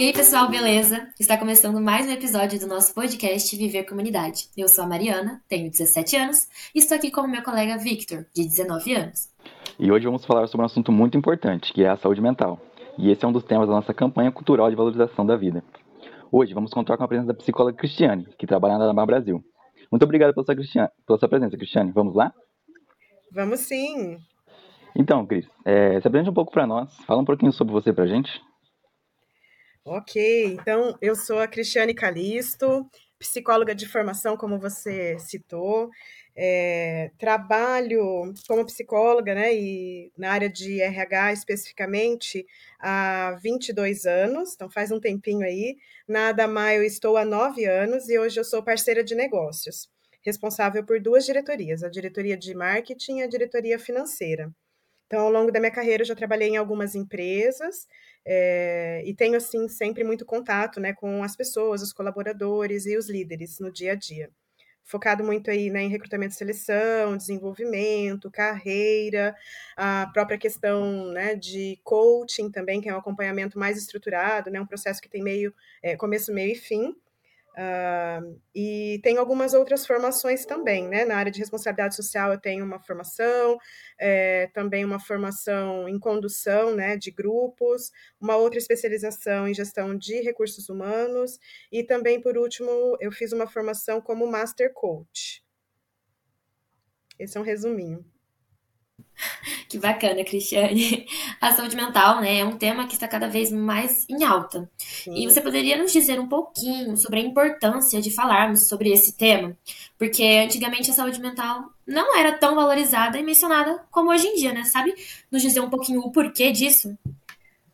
E aí, pessoal, beleza? Está começando mais um episódio do nosso podcast Viver Comunidade. Eu sou a Mariana, tenho 17 anos e estou aqui com o meu colega Victor, de 19 anos. E hoje vamos falar sobre um assunto muito importante, que é a saúde mental. E esse é um dos temas da nossa campanha cultural de valorização da vida. Hoje vamos contar com a presença da psicóloga Cristiane, que trabalha na Dama Brasil. Muito obrigado pela sua, pela sua presença, Cristiane. Vamos lá? Vamos sim. Então, Cris, é, se apresente um pouco para nós. Fala um pouquinho sobre você para a gente. Ok, então eu sou a Cristiane Calisto, psicóloga de formação, como você citou. É, trabalho como psicóloga, né, e na área de RH especificamente há 22 anos, então faz um tempinho aí. Na Adamar eu estou há nove anos e hoje eu sou parceira de negócios, responsável por duas diretorias, a diretoria de marketing e a diretoria financeira. Então, ao longo da minha carreira, eu já trabalhei em algumas empresas é, e tenho, assim, sempre muito contato né, com as pessoas, os colaboradores e os líderes no dia a dia. Focado muito aí né, em recrutamento e seleção, desenvolvimento, carreira, a própria questão né, de coaching também, que é um acompanhamento mais estruturado, né, um processo que tem meio, é, começo, meio e fim. Uh, e tenho algumas outras formações também, né? Na área de responsabilidade social eu tenho uma formação, é, também uma formação em condução né, de grupos, uma outra especialização em gestão de recursos humanos, e também, por último, eu fiz uma formação como Master Coach. Esse é um resuminho. Que bacana, Cristiane. A saúde mental, né, é um tema que está cada vez mais em alta. Sim. E você poderia nos dizer um pouquinho sobre a importância de falarmos sobre esse tema? Porque antigamente a saúde mental não era tão valorizada e mencionada como hoje em dia, né? Sabe nos dizer um pouquinho o porquê disso?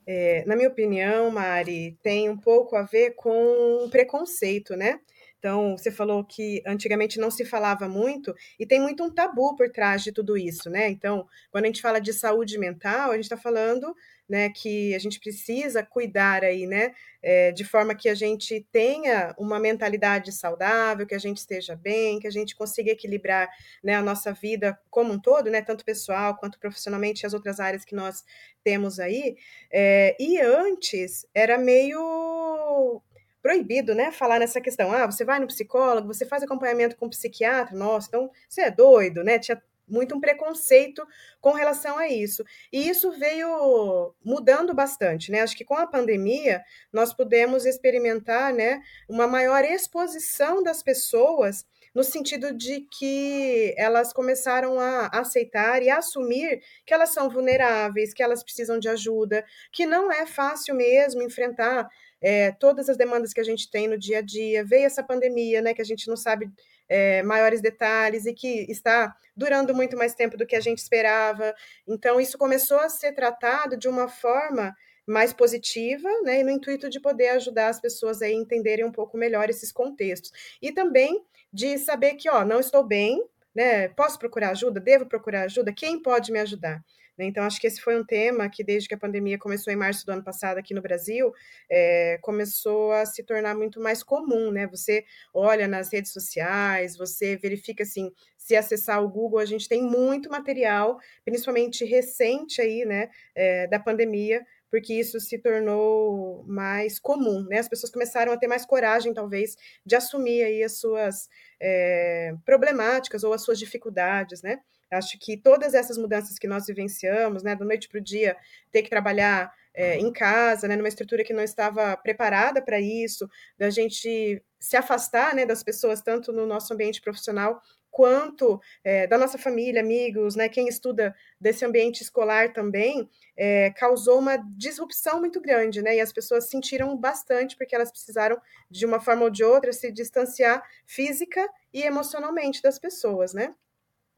É, na minha opinião, Mari, tem um pouco a ver com preconceito, né? Então, você falou que antigamente não se falava muito e tem muito um tabu por trás de tudo isso, né? Então, quando a gente fala de saúde mental, a gente está falando né, que a gente precisa cuidar aí, né, é, de forma que a gente tenha uma mentalidade saudável, que a gente esteja bem, que a gente consiga equilibrar, né, a nossa vida como um todo, né, tanto pessoal quanto profissionalmente, as outras áreas que nós temos aí. É, e antes era meio proibido, né, falar nessa questão. Ah, você vai no psicólogo, você faz acompanhamento com um psiquiatra, nossa, então você é doido, né? Tinha muito um preconceito com relação a isso. E isso veio mudando bastante, né? Acho que com a pandemia nós pudemos experimentar, né, uma maior exposição das pessoas no sentido de que elas começaram a aceitar e a assumir que elas são vulneráveis, que elas precisam de ajuda, que não é fácil mesmo enfrentar é, todas as demandas que a gente tem no dia a dia. Veio essa pandemia, né, que a gente não sabe é, maiores detalhes e que está durando muito mais tempo do que a gente esperava. Então, isso começou a ser tratado de uma forma mais positiva, né, e no intuito de poder ajudar as pessoas a entenderem um pouco melhor esses contextos. E também de saber que, ó, não estou bem, né, posso procurar ajuda, devo procurar ajuda, quem pode me ajudar? Então, acho que esse foi um tema que, desde que a pandemia começou em março do ano passado aqui no Brasil, é, começou a se tornar muito mais comum. Né? Você olha nas redes sociais, você verifica assim, se acessar o Google, a gente tem muito material, principalmente recente aí, né, é, da pandemia, porque isso se tornou mais comum, né? As pessoas começaram a ter mais coragem, talvez, de assumir aí as suas é, problemáticas ou as suas dificuldades, né? Acho que todas essas mudanças que nós vivenciamos, né, do noite para o dia, ter que trabalhar é, em casa, né, numa estrutura que não estava preparada para isso, da gente se afastar né, das pessoas, tanto no nosso ambiente profissional quanto é, da nossa família, amigos, né, quem estuda desse ambiente escolar também, é, causou uma disrupção muito grande, né, e as pessoas sentiram bastante porque elas precisaram, de uma forma ou de outra, se distanciar física e emocionalmente das pessoas, né.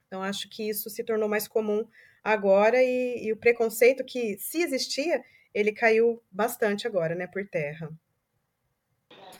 Então, acho que isso se tornou mais comum agora e, e o preconceito que, se existia, ele caiu bastante agora, né, por terra.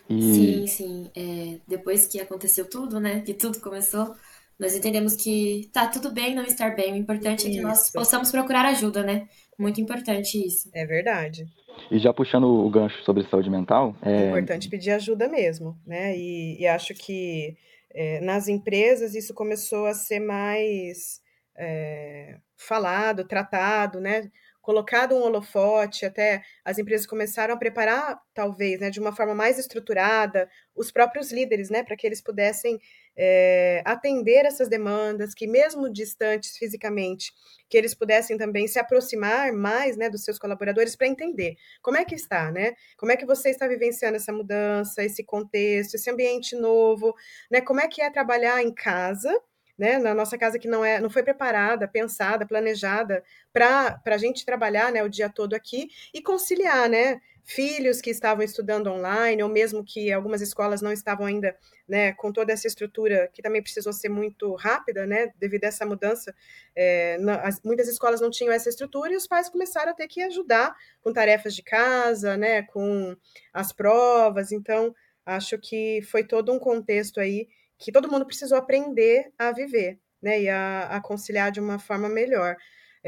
E... Sim, sim. É, depois que aconteceu tudo, né, que tudo começou, nós entendemos que tá tudo bem não estar bem. O importante isso. é que nós possamos procurar ajuda, né? Muito importante isso. É verdade. E já puxando o gancho sobre saúde mental, é, é importante pedir ajuda mesmo, né? E, e acho que é, nas empresas isso começou a ser mais é, falado, tratado, né? colocado um holofote, até as empresas começaram a preparar, talvez, né, de uma forma mais estruturada, os próprios líderes, né, para que eles pudessem é, atender essas demandas, que mesmo distantes fisicamente, que eles pudessem também se aproximar mais, né, dos seus colaboradores para entender como é que está, né, como é que você está vivenciando essa mudança, esse contexto, esse ambiente novo, né, como é que é trabalhar em casa, né, na nossa casa que não é, não foi preparada, pensada, planejada para a gente trabalhar, né, o dia todo aqui e conciliar, né, filhos que estavam estudando online ou mesmo que algumas escolas não estavam ainda, né, com toda essa estrutura que também precisou ser muito rápida, né, devido a essa mudança, é, as, muitas escolas não tinham essa estrutura e os pais começaram a ter que ajudar com tarefas de casa, né, com as provas, então acho que foi todo um contexto aí que todo mundo precisou aprender a viver, né, e a, a conciliar de uma forma melhor.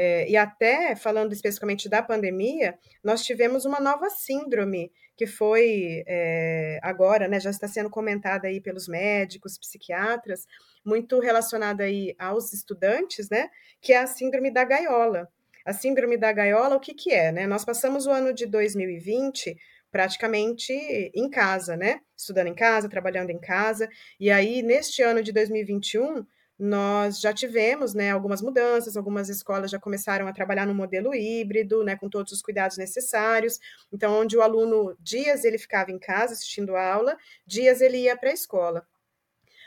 É, e até falando especificamente da pandemia, nós tivemos uma nova síndrome que foi é, agora, né, já está sendo comentada aí pelos médicos, psiquiatras, muito relacionada aí aos estudantes, né, que é a síndrome da gaiola. A síndrome da gaiola, o que que é, né? Nós passamos o ano de 2020 praticamente em casa, né? Estudando em casa, trabalhando em casa. E aí, neste ano de 2021, nós já tivemos né, algumas mudanças, algumas escolas já começaram a trabalhar no modelo híbrido, né, com todos os cuidados necessários. Então, onde o aluno, dias ele ficava em casa assistindo aula, dias ele ia para a escola.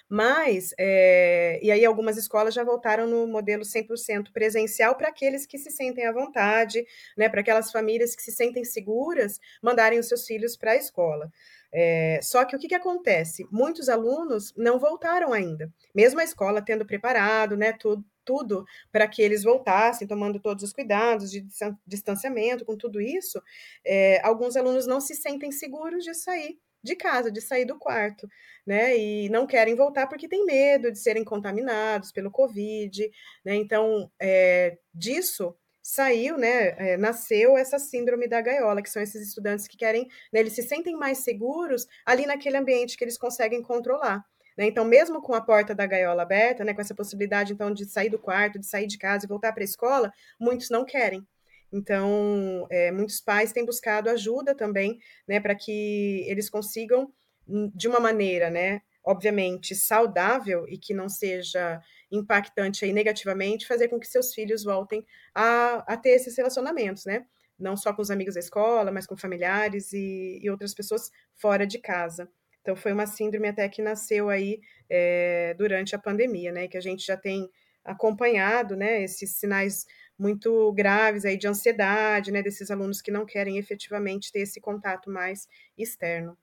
Mas, é, e aí algumas escolas já voltaram no modelo 100% presencial para aqueles que se sentem à vontade, né, para aquelas famílias que se sentem seguras mandarem os seus filhos para a escola. É, só que o que, que acontece? Muitos alunos não voltaram ainda, mesmo a escola tendo preparado né, tudo, tudo para que eles voltassem, tomando todos os cuidados de distanciamento, com tudo isso, é, alguns alunos não se sentem seguros de sair de casa, de sair do quarto, né? E não querem voltar porque têm medo de serem contaminados pelo Covid, né? Então, é, disso saiu, né, é, nasceu essa síndrome da gaiola, que são esses estudantes que querem, né, eles se sentem mais seguros ali naquele ambiente que eles conseguem controlar. Né? Então, mesmo com a porta da gaiola aberta, né, com essa possibilidade, então, de sair do quarto, de sair de casa e voltar para a escola, muitos não querem. Então, é, muitos pais têm buscado ajuda também, né, para que eles consigam, hum, de uma maneira, né, obviamente saudável e que não seja impactante aí negativamente, fazer com que seus filhos voltem a, a ter esses relacionamentos, né? Não só com os amigos da escola, mas com familiares e, e outras pessoas fora de casa. Então, foi uma síndrome até que nasceu aí é, durante a pandemia, né? Que a gente já tem acompanhado, né? Esses sinais muito graves aí de ansiedade, né, desses alunos que não querem efetivamente ter esse contato mais externo.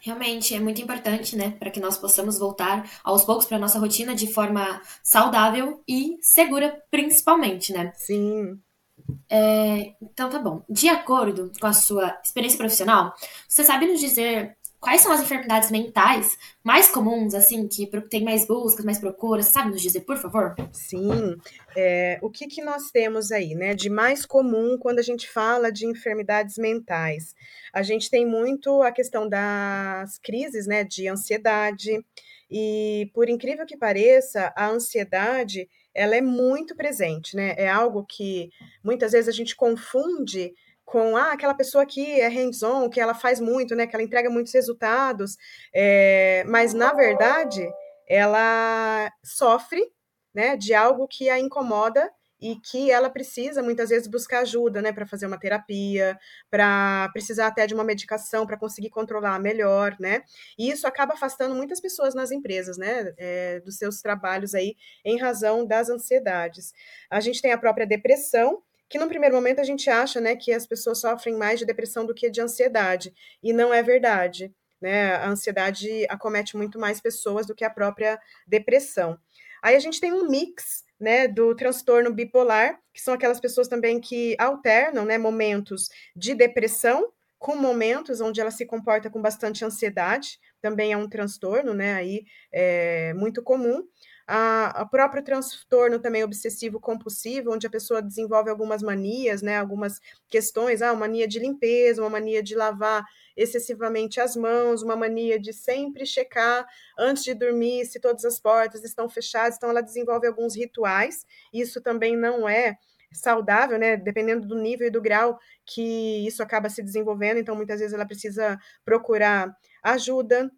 Realmente é muito importante, né, para que nós possamos voltar aos poucos para nossa rotina de forma saudável e segura, principalmente, né? Sim. É, então tá bom. De acordo com a sua experiência profissional, você sabe nos dizer quais são as enfermidades mentais mais comuns, assim, que tem mais buscas, mais procuras? Sabe nos dizer, por favor? Sim. É, o que, que nós temos aí, né, de mais comum quando a gente fala de enfermidades mentais? A gente tem muito a questão das crises, né, de ansiedade, e por incrível que pareça, a ansiedade, ela é muito presente, né? É algo que muitas vezes a gente confunde com ah, aquela pessoa que é hands-on, que ela faz muito, né? Que ela entrega muitos resultados, é, mas na verdade ela sofre né, de algo que a incomoda e que ela precisa muitas vezes buscar ajuda, né, para fazer uma terapia, para precisar até de uma medicação para conseguir controlar melhor, né? E isso acaba afastando muitas pessoas nas empresas, né, é, dos seus trabalhos aí, em razão das ansiedades. A gente tem a própria depressão, que no primeiro momento a gente acha, né, que as pessoas sofrem mais de depressão do que de ansiedade, e não é verdade. Né? A ansiedade acomete muito mais pessoas do que a própria depressão. Aí a gente tem um mix né, do transtorno bipolar, que são aquelas pessoas também que alternam né, momentos de depressão com momentos onde ela se comporta com bastante ansiedade, também é um transtorno, né, aí é muito comum. A, a próprio transtorno também obsessivo compulsivo, onde a pessoa desenvolve algumas manias, né, algumas questões, ah, uma mania de limpeza, uma mania de lavar excessivamente as mãos, uma mania de sempre checar antes de dormir se todas as portas estão fechadas, então ela desenvolve alguns rituais, isso também não é saudável, né? Dependendo do nível e do grau que isso acaba se desenvolvendo, então muitas vezes ela precisa procurar ajuda.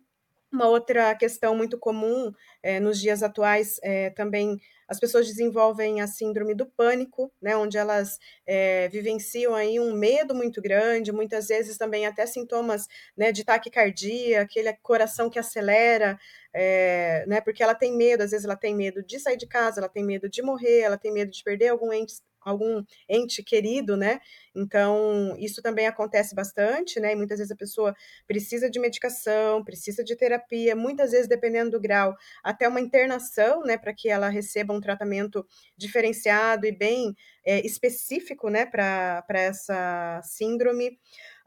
Uma outra questão muito comum é, nos dias atuais é, também as pessoas desenvolvem a síndrome do pânico, né, onde elas é, vivenciam aí um medo muito grande, muitas vezes também até sintomas né, de taquicardia, aquele coração que acelera, né, porque ela tem medo, às vezes ela tem medo de sair de casa, ela tem medo de morrer, ela tem medo de perder algum ente algum ente querido, né? Então, isso também acontece bastante, né? E muitas vezes a pessoa precisa de medicação, precisa de terapia, muitas vezes, dependendo do grau, até uma internação, né? Para que ela receba um tratamento diferenciado e bem é, específico, né? Para essa síndrome.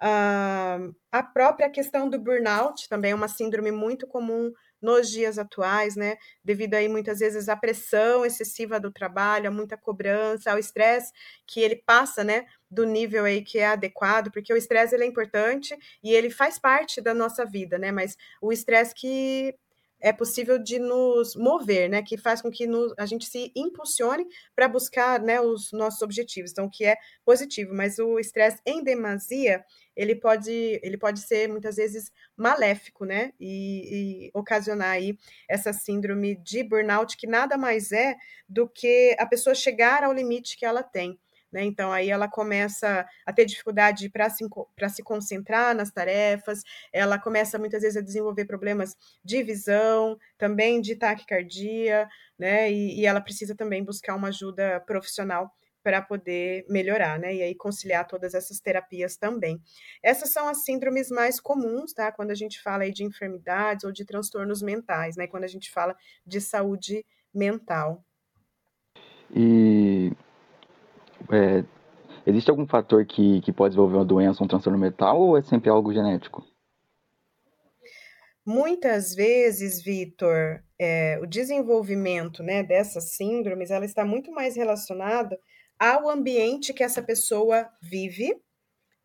Uh, a própria questão do burnout também é uma síndrome muito comum nos dias atuais, né? Devido aí muitas vezes à pressão excessiva do trabalho, a muita cobrança, ao estresse que ele passa, né? Do nível aí que é adequado, porque o estresse ele é importante e ele faz parte da nossa vida, né? Mas o estresse que é possível de nos mover, né? Que faz com que nos, a gente se impulsione para buscar né, os nossos objetivos. Então, o que é positivo, mas o estresse em demasia, ele pode, ele pode ser muitas vezes maléfico, né? E, e ocasionar aí essa síndrome de burnout, que nada mais é do que a pessoa chegar ao limite que ela tem. Né? Então, aí ela começa a ter dificuldade para se, se concentrar nas tarefas, ela começa muitas vezes a desenvolver problemas de visão, também de taquicardia, né? E, e ela precisa também buscar uma ajuda profissional para poder melhorar, né? E aí conciliar todas essas terapias também. Essas são as síndromes mais comuns, tá? Quando a gente fala aí de enfermidades ou de transtornos mentais, né? Quando a gente fala de saúde mental. E é, existe algum fator que, que pode desenvolver uma doença, um transtorno mental, ou é sempre algo genético? Muitas vezes, Vitor, é, o desenvolvimento né, dessas síndromes, ela está muito mais relacionada ao ambiente que essa pessoa vive,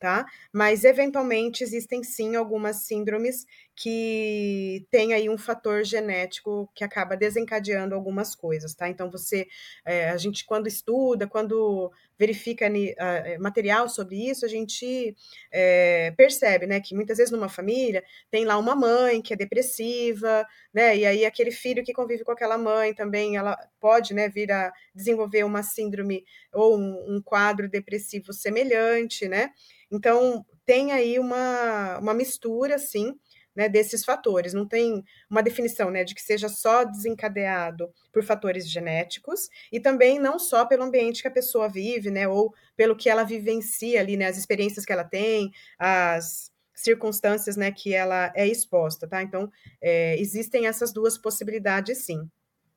tá? Mas eventualmente existem sim algumas síndromes que têm aí um fator genético que acaba desencadeando algumas coisas, tá? Então você, é, a gente quando estuda, quando verifica uh, material sobre isso, a gente é, percebe, né, que muitas vezes numa família tem lá uma mãe que é depressiva, né, e aí aquele filho que convive com aquela mãe também, ela pode, né, vir a desenvolver uma síndrome ou um, um quadro depressivo semelhante, né, então, tem aí uma, uma mistura, assim, né, desses fatores. Não tem uma definição né, de que seja só desencadeado por fatores genéticos e também não só pelo ambiente que a pessoa vive, né, ou pelo que ela vivencia ali, né, as experiências que ela tem, as circunstâncias né, que ela é exposta, tá? Então, é, existem essas duas possibilidades, sim.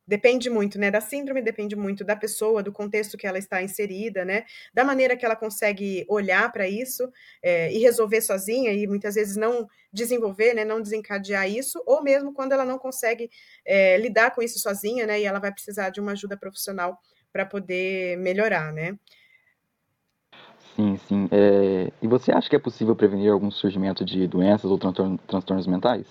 Depende muito, né, da síndrome, depende muito da pessoa, do contexto que ela está inserida, né, da maneira que ela consegue olhar para isso é, e resolver sozinha e muitas vezes não desenvolver, né, não desencadear isso, ou mesmo quando ela não consegue é, lidar com isso sozinha, né, e ela vai precisar de uma ajuda profissional para poder melhorar, né. Sim, sim. É... E você acha que é possível prevenir algum surgimento de doenças ou transtornos mentais?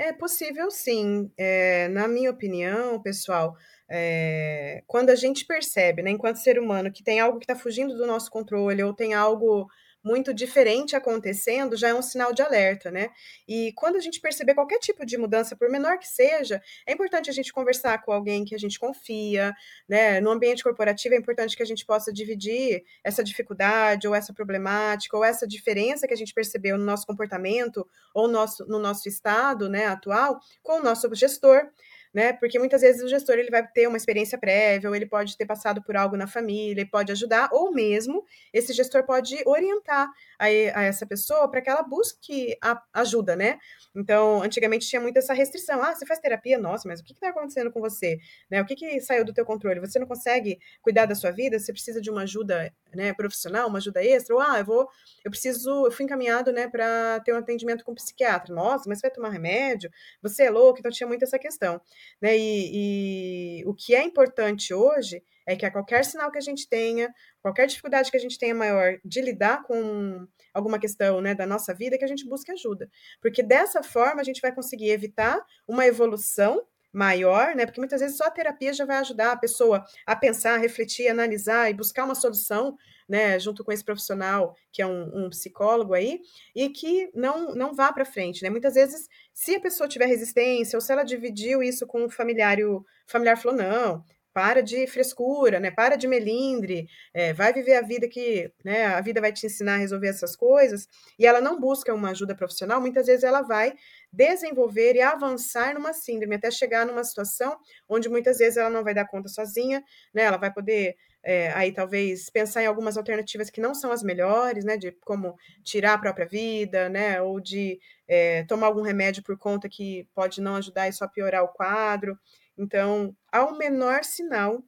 É possível sim. É, na minha opinião, pessoal, é, quando a gente percebe, né, enquanto ser humano, que tem algo que está fugindo do nosso controle ou tem algo muito diferente acontecendo, já é um sinal de alerta, né? E quando a gente perceber qualquer tipo de mudança, por menor que seja, é importante a gente conversar com alguém que a gente confia, né? No ambiente corporativo é importante que a gente possa dividir essa dificuldade ou essa problemática ou essa diferença que a gente percebeu no nosso comportamento ou no nosso, no nosso estado, né, atual, com o nosso gestor né? Porque muitas vezes o gestor ele vai ter uma experiência prévia, ou ele pode ter passado por algo na família, ele pode ajudar, ou mesmo esse gestor pode orientar a, a essa pessoa para que ela busque a ajuda, né? Então, antigamente tinha muito essa restrição. Ah, você faz terapia? Nossa, mas o que está acontecendo com você? Né? O que, que saiu do teu controle? Você não consegue cuidar da sua vida? Você precisa de uma ajuda né, profissional, uma ajuda extra, ou ah, eu vou, eu preciso, eu fui encaminhado, né, para ter um atendimento com um psiquiatra. Nossa, mas você vai tomar remédio? Você é louco? Então tinha muito essa questão, né? E, e o que é importante hoje é que a qualquer sinal que a gente tenha, qualquer dificuldade que a gente tenha maior de lidar com alguma questão, né, da nossa vida, que a gente busque ajuda, porque dessa forma a gente vai conseguir evitar uma evolução maior, né? Porque muitas vezes só a terapia já vai ajudar a pessoa a pensar, refletir, analisar e buscar uma solução, né? Junto com esse profissional que é um, um psicólogo aí e que não não vá para frente, né? Muitas vezes, se a pessoa tiver resistência ou se ela dividiu isso com o familiar, o familiar falou não, para de frescura, né? Para de melindre, é, vai viver a vida que, né? A vida vai te ensinar a resolver essas coisas. E ela não busca uma ajuda profissional. Muitas vezes ela vai desenvolver e avançar numa síndrome até chegar numa situação onde muitas vezes ela não vai dar conta sozinha, né? Ela vai poder é, aí talvez pensar em algumas alternativas que não são as melhores, né? De como tirar a própria vida, né? Ou de é, tomar algum remédio por conta que pode não ajudar e só piorar o quadro. Então, ao menor sinal,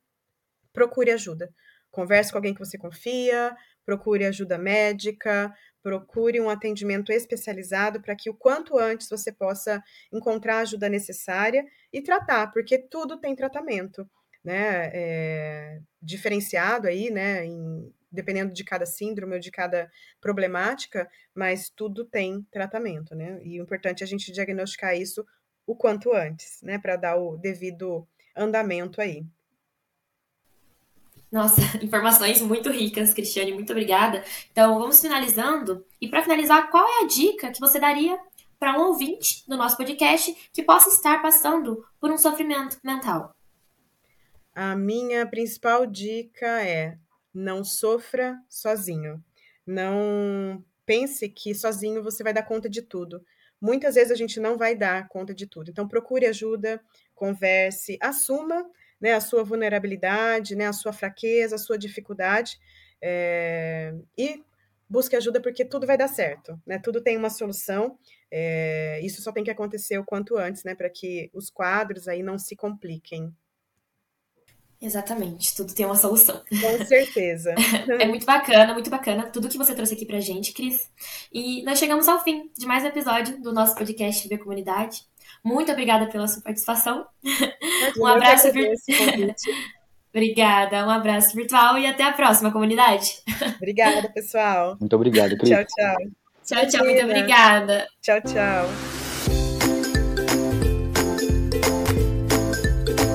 procure ajuda. Converse com alguém que você confia, procure ajuda médica, procure um atendimento especializado para que o quanto antes você possa encontrar a ajuda necessária e tratar, porque tudo tem tratamento, né? É, diferenciado aí, né? Em, dependendo de cada síndrome ou de cada problemática, mas tudo tem tratamento, né? E o importante é a gente diagnosticar isso o quanto antes, né, para dar o devido andamento aí. Nossa, informações muito ricas, Cristiane, muito obrigada. Então, vamos finalizando. E para finalizar, qual é a dica que você daria para um ouvinte do nosso podcast que possa estar passando por um sofrimento mental? A minha principal dica é: não sofra sozinho. Não pense que sozinho você vai dar conta de tudo muitas vezes a gente não vai dar conta de tudo. Então, procure ajuda, converse, assuma né, a sua vulnerabilidade, né, a sua fraqueza, a sua dificuldade é, e busque ajuda porque tudo vai dar certo, né? Tudo tem uma solução. É, isso só tem que acontecer o quanto antes, né, para que os quadros aí não se compliquem. Exatamente, tudo tem uma solução. Com certeza. é muito bacana, muito bacana tudo que você trouxe aqui pra gente, Cris. E nós chegamos ao fim de mais um episódio do nosso podcast Viver Comunidade. Muito obrigada pela sua participação. um abraço virtual. Obrigada, um abraço virtual e até a próxima, comunidade. Obrigada, pessoal. Muito obrigado, Cris. Tchau, tchau. Tchau, tchau, muito obrigada. Tchau, tchau.